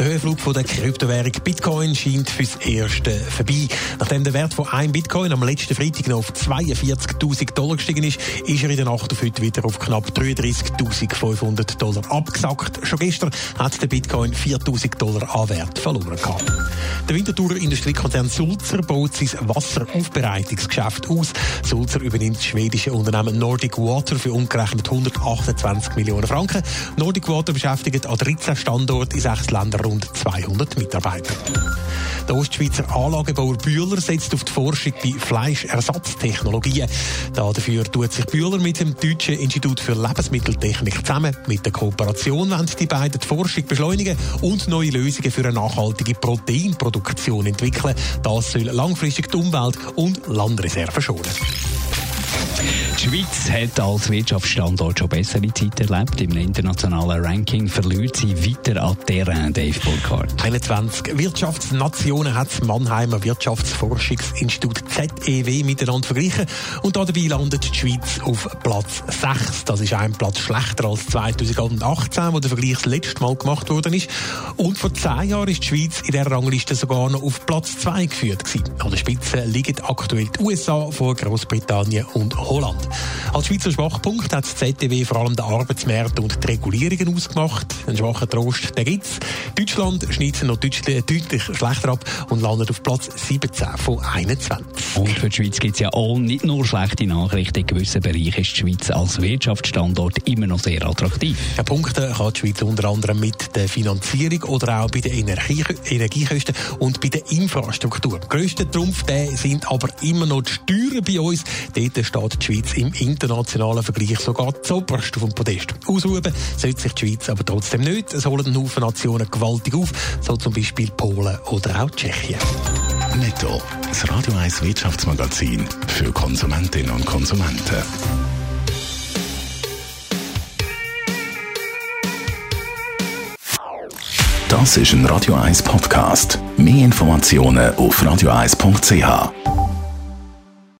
Der Höhenflug von der Kryptowährung Bitcoin scheint fürs Erste vorbei. Nachdem der Wert von einem Bitcoin am letzten Freitag noch auf 42.000 Dollar gestiegen ist, ist er in der Nacht auf heute wieder auf knapp 33.500 Dollar abgesackt. Schon gestern hat der Bitcoin 4.000 Dollar an Wert verloren gehabt. Der Winterthur Industriekonzern Sulzer baut sein Wasseraufbereitungsgeschäft aus. Sulzer übernimmt das schwedische Unternehmen Nordic Water für umgerechnet 128 Millionen Franken. Nordic Water beschäftigt an 13 Standorten in sechs Ländern rund 200 Mitarbeiter. Der Ostschweizer Anlagebauer Bühler setzt auf die Forschung bei Fleischersatztechnologien. Dafür tut sich Bühler mit dem Deutschen Institut für Lebensmitteltechnik zusammen. Mit der Kooperation wollen die beiden die Forschung beschleunigen und neue Lösungen für eine nachhaltige Proteinproduktion entwickeln. Das soll langfristig die Umwelt und Landreserven schonen. Die Schweiz hat als Wirtschaftsstandort schon bessere Zeiten erlebt. Im internationalen Ranking verliert sie weiter an Terrain, Dave Burkhardt. 21 Wirtschaftsnationen hat das Mannheimer Wirtschaftsforschungsinstitut ZEW miteinander verglichen und dabei landet die Schweiz auf Platz 6. Das ist ein Platz schlechter als 2018, wo der Vergleich das letzte Mal gemacht worden ist. Und vor zehn Jahren ist die Schweiz in der Rangliste sogar noch auf Platz 2 geführt gewesen. An der Spitze liegen aktuell die USA vor Großbritannien und Holland. Als Schweizer Schwachpunkt hat das ZDW vor allem den Arbeitsmarkt und die Regulierungen ausgemacht. Einen schwachen Trost, den gibt's. Deutschland schneidet noch deutlich, deutlich schlechter ab und landet auf Platz 17 von 21. Und für die Schweiz gibt es ja auch nicht nur schlechte Nachrichten. In gewissen Bereichen ist die Schweiz als Wirtschaftsstandort immer noch sehr attraktiv. Ja, Punkte kann die Schweiz unter anderem mit der Finanzierung oder auch bei den Energie Energiekosten und bei der Infrastruktur. Grösster Trumpf der sind aber immer noch die Steuern bei uns. Dort steht die Schweiz im internationalen Vergleich sogar zuoberst auf dem Podest. Aushuben sollte sich die Schweiz aber trotzdem nicht. Es holen einen Haufen Nationen gewaltig auf, so zum Beispiel Polen oder auch Tschechien. Netto. Das Radio 1 Wirtschaftsmagazin für Konsumentinnen und Konsumenten. Das ist ein Radio 1 Podcast. Mehr Informationen auf radio1.ch.